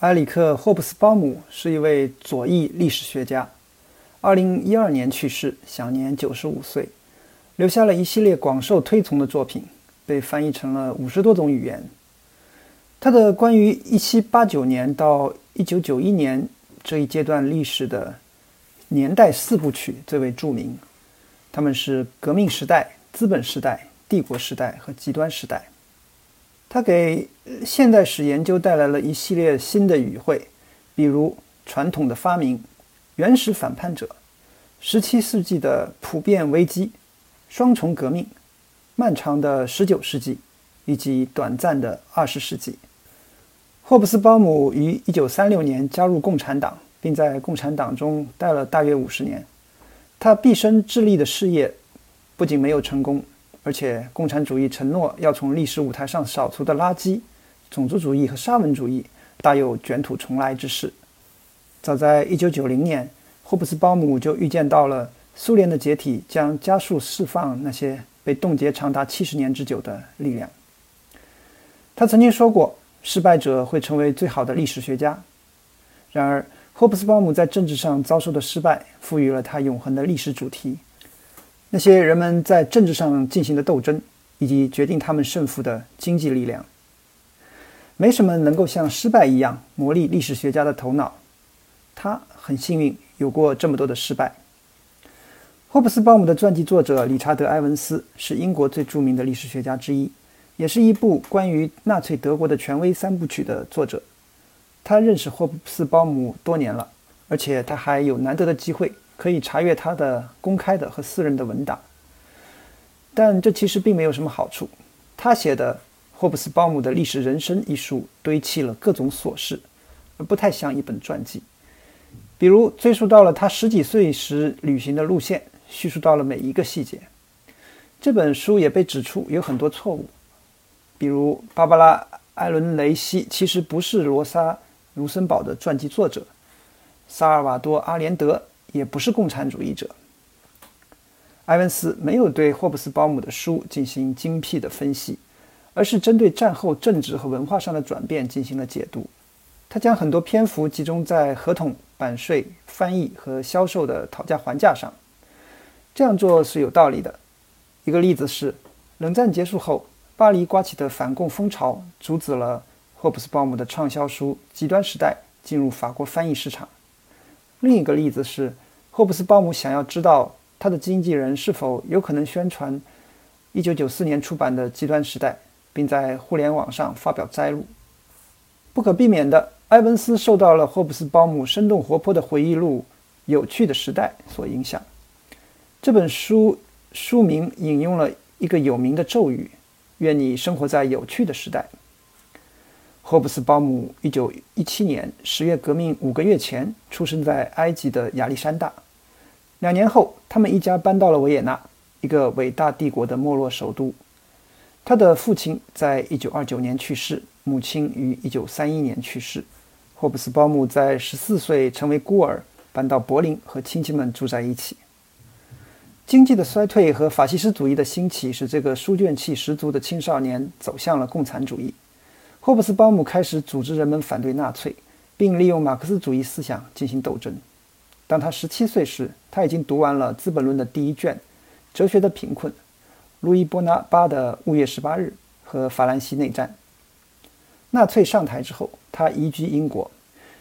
埃里克·霍布斯鲍姆是一位左翼历史学家，2012年去世，享年95岁，留下了一系列广受推崇的作品，被翻译成了五十多种语言。他的关于1789年到1991年这一阶段历史的年代四部曲最为著名，他们是革命时代、资本时代、帝国时代和极端时代。他给现代史研究带来了一系列新的语汇，比如传统的发明、原始反叛者、17世纪的普遍危机、双重革命、漫长的19世纪以及短暂的20世纪。霍布斯鲍姆于1936年加入共产党，并在共产党中待了大约50年。他毕生致力的事业不仅没有成功。而且，共产主义承诺要从历史舞台上扫除的垃圾——种族主义和沙文主义，大有卷土重来之势。早在1990年，霍布斯鲍姆就预见到了苏联的解体将加速释放那些被冻结长达七十年之久的力量。他曾经说过：“失败者会成为最好的历史学家。”然而，霍布斯鲍姆在政治上遭受的失败，赋予了他永恒的历史主题。那些人们在政治上进行的斗争，以及决定他们胜负的经济力量，没什么能够像失败一样磨砺历史学家的头脑。他很幸运有过这么多的失败。霍布斯鲍姆的传记作者理查德·埃文斯是英国最著名的历史学家之一，也是一部关于纳粹德国的权威三部曲的作者。他认识霍布斯鲍姆多年了，而且他还有难得的机会。可以查阅他的公开的和私人的文档，但这其实并没有什么好处。他写的《霍布斯鲍姆的历史人生》一书堆砌了各种琐事，而不太像一本传记。比如追溯到了他十几岁时旅行的路线，叙述到了每一个细节。这本书也被指出有很多错误，比如芭芭拉·艾伦雷西其实不是罗莎·卢森堡的传记作者，萨尔瓦多·阿连德。也不是共产主义者。埃文斯没有对霍布斯鲍姆的书进行精辟的分析，而是针对战后政治和文化上的转变进行了解读。他将很多篇幅集中在合同、版税、翻译和销售的讨价还价上。这样做是有道理的。一个例子是，冷战结束后，巴黎刮起的反共风潮阻止了霍布斯鲍姆的畅销书《极端时代》进入法国翻译市场。另一个例子是，霍布斯鲍姆想要知道他的经纪人是否有可能宣传1994年出版的《极端时代》，并在互联网上发表摘录。不可避免的，埃文斯受到了霍布斯鲍姆生动活泼的回忆录《有趣的时代》所影响。这本书书名引用了一个有名的咒语：“愿你生活在有趣的时代。”霍布斯鲍姆一九一七年十月革命五个月前出生在埃及的亚历山大。两年后，他们一家搬到了维也纳，一个伟大帝国的没落首都。他的父亲在一九二九年去世，母亲于一九三一年去世。霍布斯鲍姆在十四岁成为孤儿，搬到柏林和亲戚们住在一起。经济的衰退和法西斯主义的兴起，使这个书卷气十足的青少年走向了共产主义。霍布斯鲍姆开始组织人们反对纳粹，并利用马克思主义思想进行斗争。当他十七岁时，他已经读完了《资本论》的第一卷，《哲学的贫困》、路易·波拿巴的《五月十八日》和法兰西内战。纳粹上台之后，他移居英国，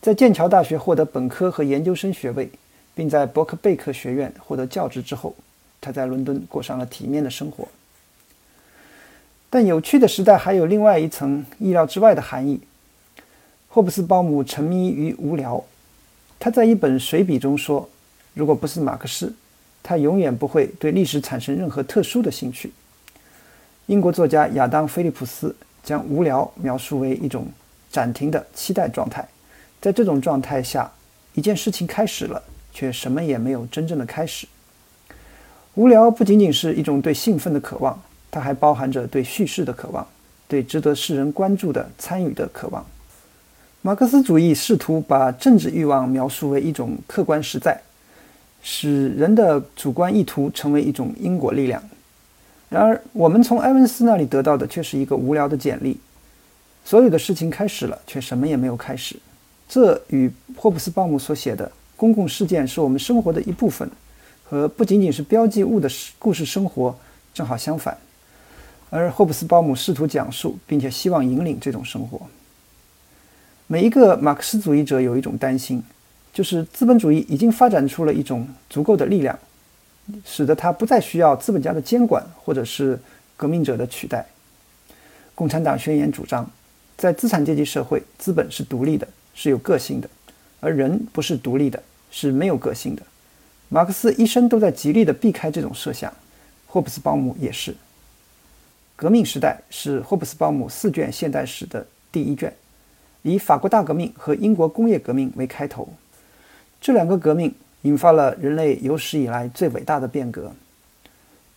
在剑桥大学获得本科和研究生学位，并在伯克贝克学院获得教职之后，他在伦敦过上了体面的生活。但有趣的时代还有另外一层意料之外的含义。霍布斯鲍姆沉迷于无聊。他在一本随笔中说：“如果不是马克思，他永远不会对历史产生任何特殊的兴趣。”英国作家亚当·菲利普斯将无聊描述为一种暂停的期待状态。在这种状态下，一件事情开始了，却什么也没有真正的开始。无聊不仅仅是一种对兴奋的渴望。它还包含着对叙事的渴望，对值得世人关注的参与的渴望。马克思主义试图把政治欲望描述为一种客观实在，使人的主观意图成为一种因果力量。然而，我们从埃文斯那里得到的却是一个无聊的简历：所有的事情开始了，却什么也没有开始。这与霍布斯鲍姆所写的“公共事件是我们生活的一部分”和不仅仅是标记物的故事生活正好相反。而霍布斯鲍姆试图讲述并且希望引领这种生活。每一个马克思主义者有一种担心，就是资本主义已经发展出了一种足够的力量，使得它不再需要资本家的监管或者是革命者的取代。共产党宣言主张，在资产阶级社会，资本是独立的，是有个性的，而人不是独立的，是没有个性的。马克思一生都在极力的避开这种设想，霍布斯鲍姆也是。革命时代是霍布斯鲍姆四卷现代史的第一卷，以法国大革命和英国工业革命为开头。这两个革命引发了人类有史以来最伟大的变革。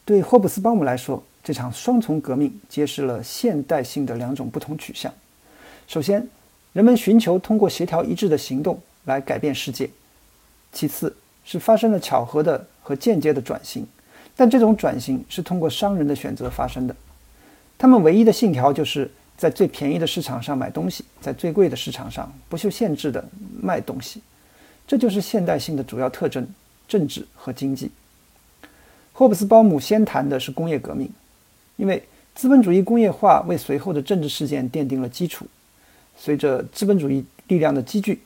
对霍布斯鲍姆来说，这场双重革命揭示了现代性的两种不同取向。首先，人们寻求通过协调一致的行动来改变世界；其次，是发生了巧合的和间接的转型，但这种转型是通过商人的选择发生的。他们唯一的信条就是在最便宜的市场上买东西，在最贵的市场上不受限制的卖东西。这就是现代性的主要特征：政治和经济。霍布斯鲍姆先谈的是工业革命，因为资本主义工业化为随后的政治事件奠定了基础。随着资本主义力量的积聚，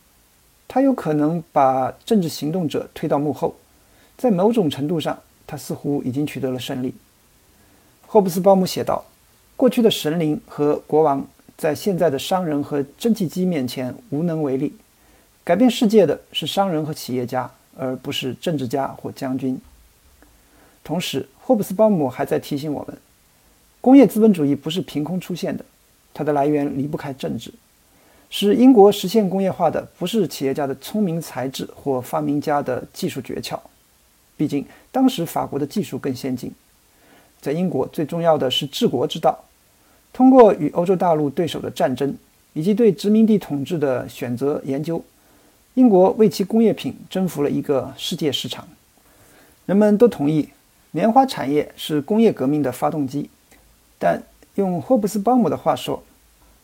他有可能把政治行动者推到幕后。在某种程度上，他似乎已经取得了胜利。霍布斯鲍姆写道。过去的神灵和国王在现在的商人和蒸汽机面前无能为力。改变世界的是商人和企业家，而不是政治家或将军。同时，霍布斯鲍姆还在提醒我们：工业资本主义不是凭空出现的，它的来源离不开政治。使英国实现工业化的不是企业家的聪明才智或发明家的技术诀窍，毕竟当时法国的技术更先进。在英国，最重要的是治国之道。通过与欧洲大陆对手的战争，以及对殖民地统治的选择研究，英国为其工业品征服了一个世界市场。人们都同意，棉花产业是工业革命的发动机。但用霍布斯鲍姆的话说，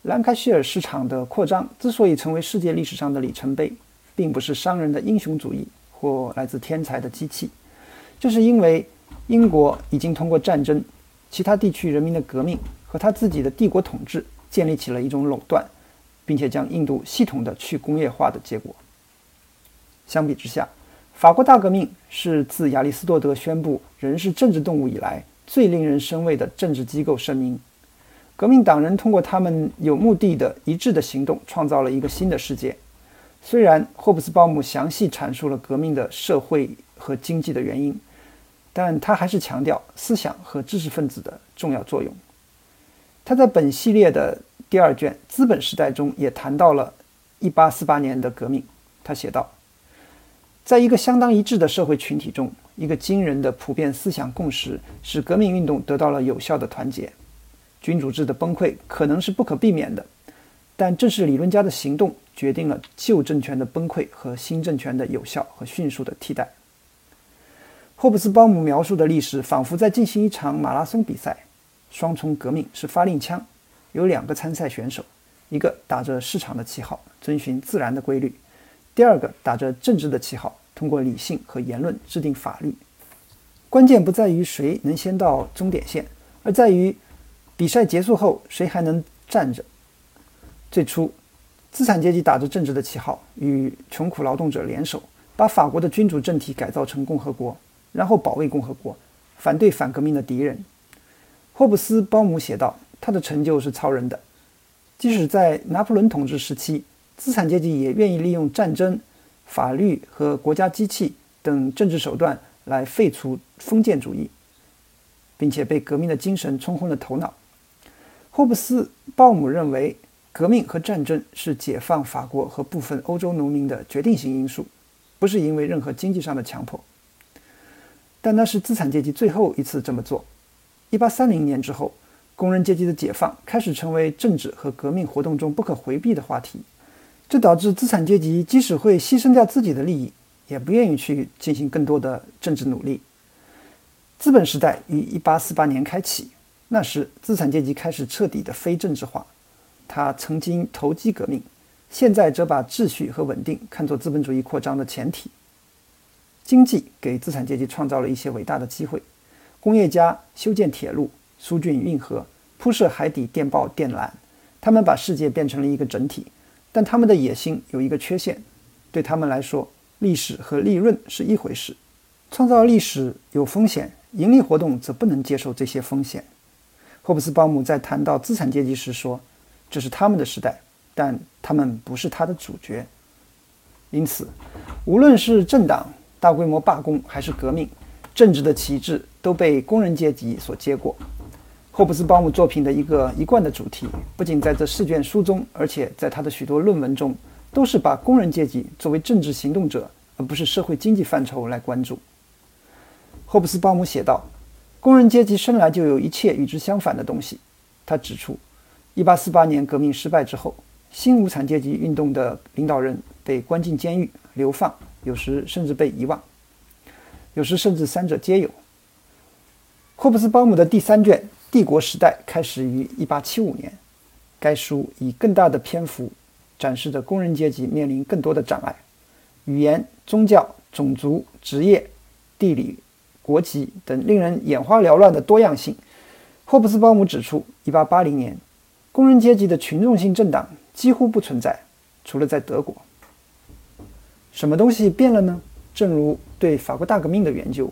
兰开希尔市场的扩张之所以成为世界历史上的里程碑，并不是商人的英雄主义或来自天才的机器，就是因为英国已经通过战争、其他地区人民的革命。和他自己的帝国统治建立起了一种垄断，并且将印度系统的去工业化的结果。相比之下，法国大革命是自亚里士多德宣布人是政治动物以来最令人生畏的政治机构声明。革命党人通过他们有目的的一致的行动，创造了一个新的世界。虽然霍布斯鲍姆详细阐述了革命的社会和经济的原因，但他还是强调思想和知识分子的重要作用。他在本系列的第二卷《资本时代》中也谈到了1848年的革命。他写道：“在一个相当一致的社会群体中，一个惊人的普遍思想共识使革命运动得到了有效的团结。君主制的崩溃可能是不可避免的，但正是理论家的行动决定了旧政权的崩溃和新政权的有效和迅速的替代。”霍布斯鲍姆描述的历史仿佛在进行一场马拉松比赛。双重革命是发令枪，有两个参赛选手，一个打着市场的旗号，遵循自然的规律；第二个打着政治的旗号，通过理性和言论制定法律。关键不在于谁能先到终点线，而在于比赛结束后谁还能站着。最初，资产阶级打着政治的旗号，与穷苦劳动者联手，把法国的君主政体改造成共和国，然后保卫共和国，反对反革命的敌人。霍布斯鲍姆写道：“他的成就是超人的。即使在拿破仑统治时期，资产阶级也愿意利用战争、法律和国家机器等政治手段来废除封建主义，并且被革命的精神冲昏了头脑。”霍布斯鲍姆认为，革命和战争是解放法国和部分欧洲农民的决定性因素，不是因为任何经济上的强迫。但那是资产阶级最后一次这么做。一八三零年之后，工人阶级的解放开始成为政治和革命活动中不可回避的话题。这导致资产阶级即使会牺牲掉自己的利益，也不愿意去进行更多的政治努力。资本时代于一八四八年开启，那时资产阶级开始彻底的非政治化。他曾经投机革命，现在则把秩序和稳定看作资本主义扩张的前提。经济给资产阶级创造了一些伟大的机会，工业家修建铁路、疏浚运河、铺设海底电报电缆，他们把世界变成了一个整体。但他们的野心有一个缺陷，对他们来说，历史和利润是一回事。创造历史有风险，盈利活动则不能接受这些风险。霍布斯鲍姆在谈到资产阶级时说：“这是他们的时代，但他们不是他的主角。”因此，无论是政党大规模罢工还是革命，政治的旗帜都被工人阶级所接过。霍布斯鲍姆作品的一个一贯的主题，不仅在这四卷书中，而且在他的许多论文中，都是把工人阶级作为政治行动者，而不是社会经济范畴来关注。霍布斯鲍姆写道：“工人阶级生来就有一切与之相反的东西。”他指出，1848年革命失败之后，新无产阶级运动的领导人被关进监狱、流放，有时甚至被遗忘，有时甚至三者皆有。霍布斯鲍姆的第三卷《帝国时代》开始于1875年，该书以更大的篇幅展示着工人阶级面临更多的障碍：语言、宗教、种族、职业、地理。国籍等令人眼花缭乱的多样性。霍布斯鲍姆指出，1880年，工人阶级的群众性政党几乎不存在，除了在德国。什么东西变了呢？正如对法国大革命的研究，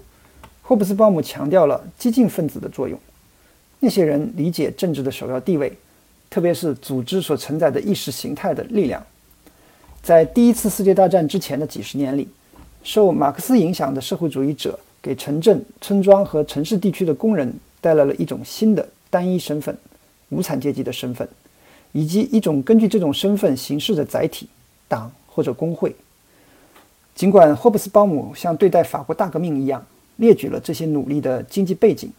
霍布斯鲍姆强调了激进分子的作用。那些人理解政治的首要地位，特别是组织所承载的意识形态的力量。在第一次世界大战之前的几十年里，受马克思影响的社会主义者。给城镇、村庄和城市地区的工人带来了一种新的单一身份——无产阶级的身份，以及一种根据这种身份行事的载体——党或者工会。尽管霍布斯鲍姆像对待法国大革命一样列举了这些努力的经济背景，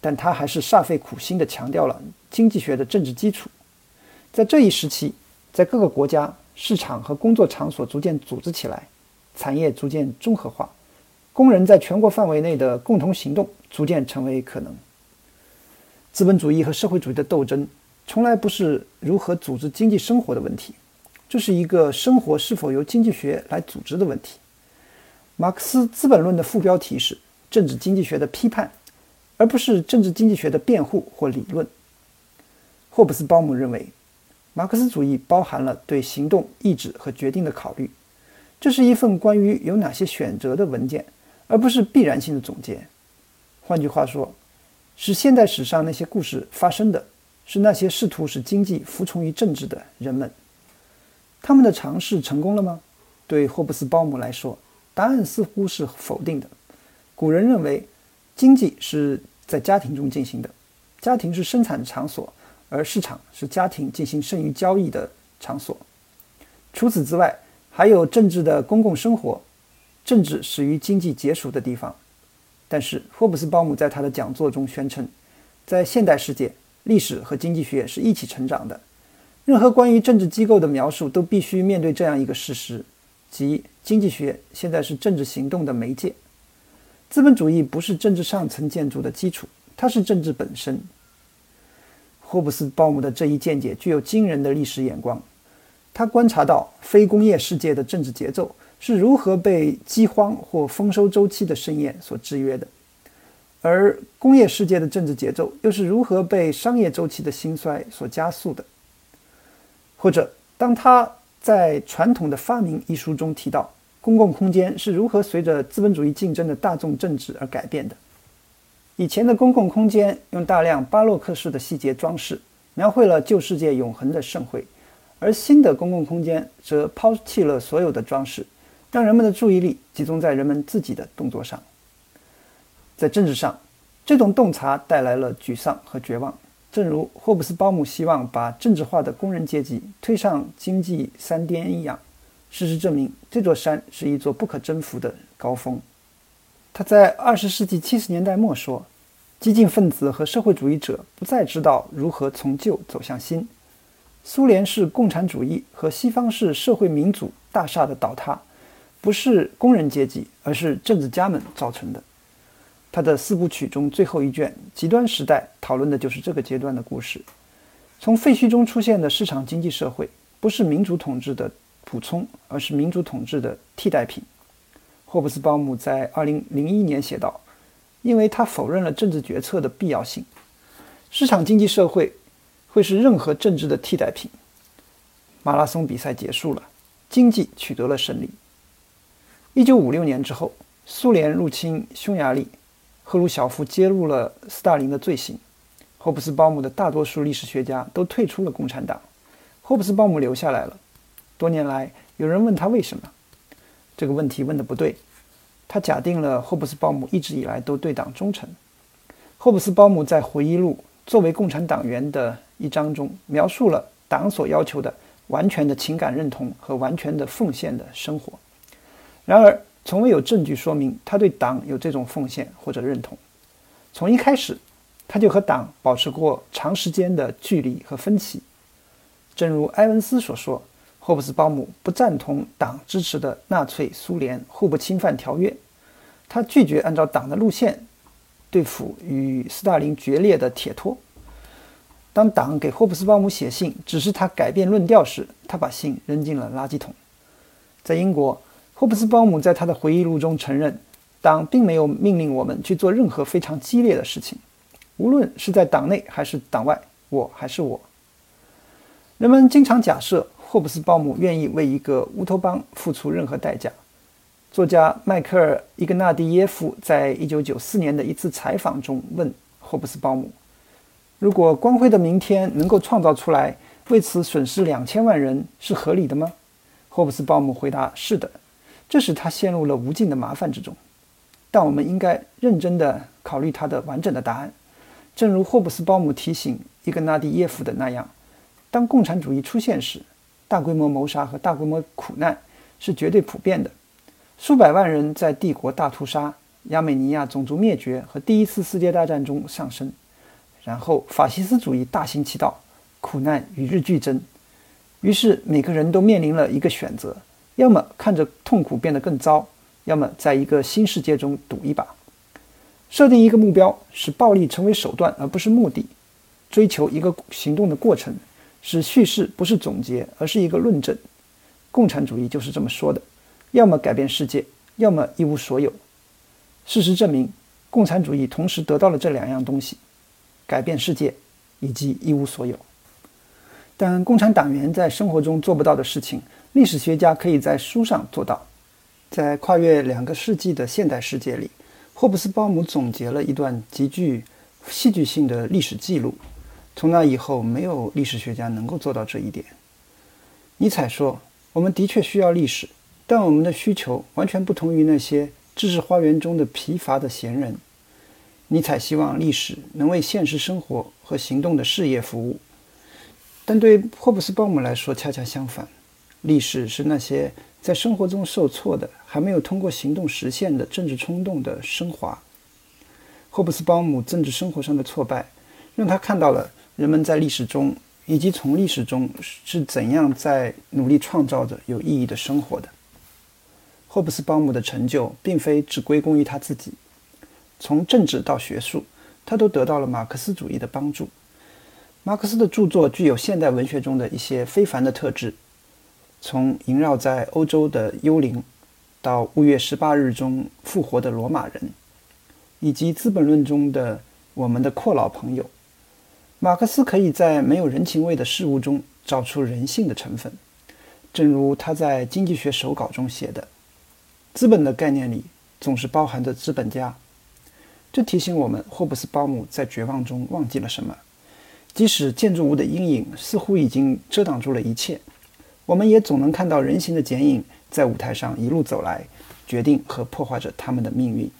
但他还是煞费苦心地强调了经济学的政治基础。在这一时期，在各个国家，市场和工作场所逐渐组织起来，产业逐渐综合化。工人在全国范围内的共同行动逐渐成为可能。资本主义和社会主义的斗争从来不是如何组织经济生活的问题，这是一个生活是否由经济学来组织的问题。马克思《资本论》的副标题是“政治经济学的批判”，而不是政治经济学的辩护或理论。霍布斯鲍姆认为，马克思主义包含了对行动、意志和决定的考虑，这是一份关于有哪些选择的文件。而不是必然性的总结。换句话说，使现代史上那些故事发生的是那些试图使经济服从于政治的人们。他们的尝试成功了吗？对霍布斯鲍姆来说，答案似乎是否定的。古人认为，经济是在家庭中进行的，家庭是生产场所，而市场是家庭进行剩余交易的场所。除此之外，还有政治的公共生活。政治始于经济结束的地方，但是霍布斯鲍姆在他的讲座中宣称，在现代世界，历史和经济学是一起成长的。任何关于政治机构的描述都必须面对这样一个事实，即经济学现在是政治行动的媒介。资本主义不是政治上层建筑的基础，它是政治本身。霍布斯鲍姆的这一见解具有惊人的历史眼光，他观察到非工业世界的政治节奏。是如何被饥荒或丰收周期的盛宴所制约的，而工业世界的政治节奏又是如何被商业周期的兴衰所加速的？或者，当他在《传统的发明》一书中提到，公共空间是如何随着资本主义竞争的大众政治而改变的？以前的公共空间用大量巴洛克式的细节装饰，描绘了旧世界永恒的盛会，而新的公共空间则抛弃了所有的装饰。让人们的注意力集中在人们自己的动作上。在政治上，这种洞察带来了沮丧和绝望，正如霍布斯鲍姆希望把政治化的工人阶级推上经济山巅一样。事实证明，这座山是一座不可征服的高峰。他在二十世纪七十年代末说：“激进分子和社会主义者不再知道如何从旧走向新。苏联式共产主义和西方式社会民主大厦的倒塌。”不是工人阶级，而是政治家们造成的。他的四部曲中最后一卷《极端时代》讨论的就是这个阶段的故事。从废墟中出现的市场经济社会，不是民主统治的补充，而是民主统治的替代品。霍布斯鲍姆在2001年写道：“因为他否认了政治决策的必要性，市场经济社会会是任何政治的替代品。”马拉松比赛结束了，经济取得了胜利。1956年之后，苏联入侵匈牙利，赫鲁晓夫揭露了斯大林的罪行，霍布斯鲍姆的大多数历史学家都退出了共产党，霍布斯鲍姆留下来了。多年来，有人问他为什么？这个问题问的不对，他假定了霍布斯鲍姆一直以来都对党忠诚。霍布斯鲍姆在回忆录《作为共产党员》的一章中，描述了党所要求的完全的情感认同和完全的奉献的生活。然而，从未有证据说明他对党有这种奉献或者认同。从一开始，他就和党保持过长时间的距离和分歧。正如埃文斯所说。霍布斯鲍姆不赞同党支持的纳粹苏联互不侵犯条约，他拒绝按照党的路线对付与斯大林决裂的铁托。当党给霍布斯鲍姆写信指示他改变论调时，他把信扔进了垃圾桶。在英国，霍布斯鲍姆在他的回忆录中承认，党并没有命令我们去做任何非常激烈的事情，无论是在党内还是党外，我还是我。人们经常假设。霍布斯鲍姆愿意为一个乌托邦付出任何代价。作家迈克尔·伊格纳蒂耶夫在一九九四年的一次采访中问霍布斯鲍姆：“如果光辉的明天能够创造出来，为此损失两千万人是合理的吗？”霍布斯鲍姆回答：“是的。”这使他陷入了无尽的麻烦之中。但我们应该认真地考虑他的完整的答案。正如霍布斯鲍姆提醒伊格纳蒂耶夫的那样，当共产主义出现时，大规模谋杀和大规模苦难是绝对普遍的，数百万人在帝国大屠杀、亚美尼亚种族灭绝和第一次世界大战中丧生，然后法西斯主义大行其道，苦难与日俱增。于是每个人都面临了一个选择：要么看着痛苦变得更糟，要么在一个新世界中赌一把。设定一个目标，使暴力成为手段而不是目的，追求一个行动的过程。使叙事不是总结，而是一个论证。共产主义就是这么说的：要么改变世界，要么一无所有。事实证明，共产主义同时得到了这两样东西：改变世界以及一无所有。但共产党员在生活中做不到的事情，历史学家可以在书上做到。在跨越两个世纪的现代世界里，霍布斯鲍姆总结了一段极具戏剧性的历史记录。从那以后，没有历史学家能够做到这一点。尼采说：“我们的确需要历史，但我们的需求完全不同于那些知识花园中的疲乏的闲人。”尼采希望历史能为现实生活和行动的事业服务，但对霍布斯鲍姆来说恰恰相反。历史是那些在生活中受挫的、还没有通过行动实现的政治冲动的升华。霍布斯鲍姆政治生活上的挫败，让他看到了。人们在历史中，以及从历史中是怎样在努力创造着有意义的生活的。霍布斯鲍姆的成就并非只归功于他自己，从政治到学术，他都得到了马克思主义的帮助。马克思的著作具有现代文学中的一些非凡的特质，从萦绕在欧洲的幽灵，到五月十八日中复活的罗马人，以及《资本论》中的我们的阔老朋友。马克思可以在没有人情味的事物中找出人性的成分，正如他在《经济学手稿》中写的：“资本的概念里总是包含着资本家。”这提醒我们，霍布斯鲍姆在绝望中忘记了什么。即使建筑物的阴影似乎已经遮挡住了一切，我们也总能看到人形的剪影在舞台上一路走来，决定和破坏着他们的命运。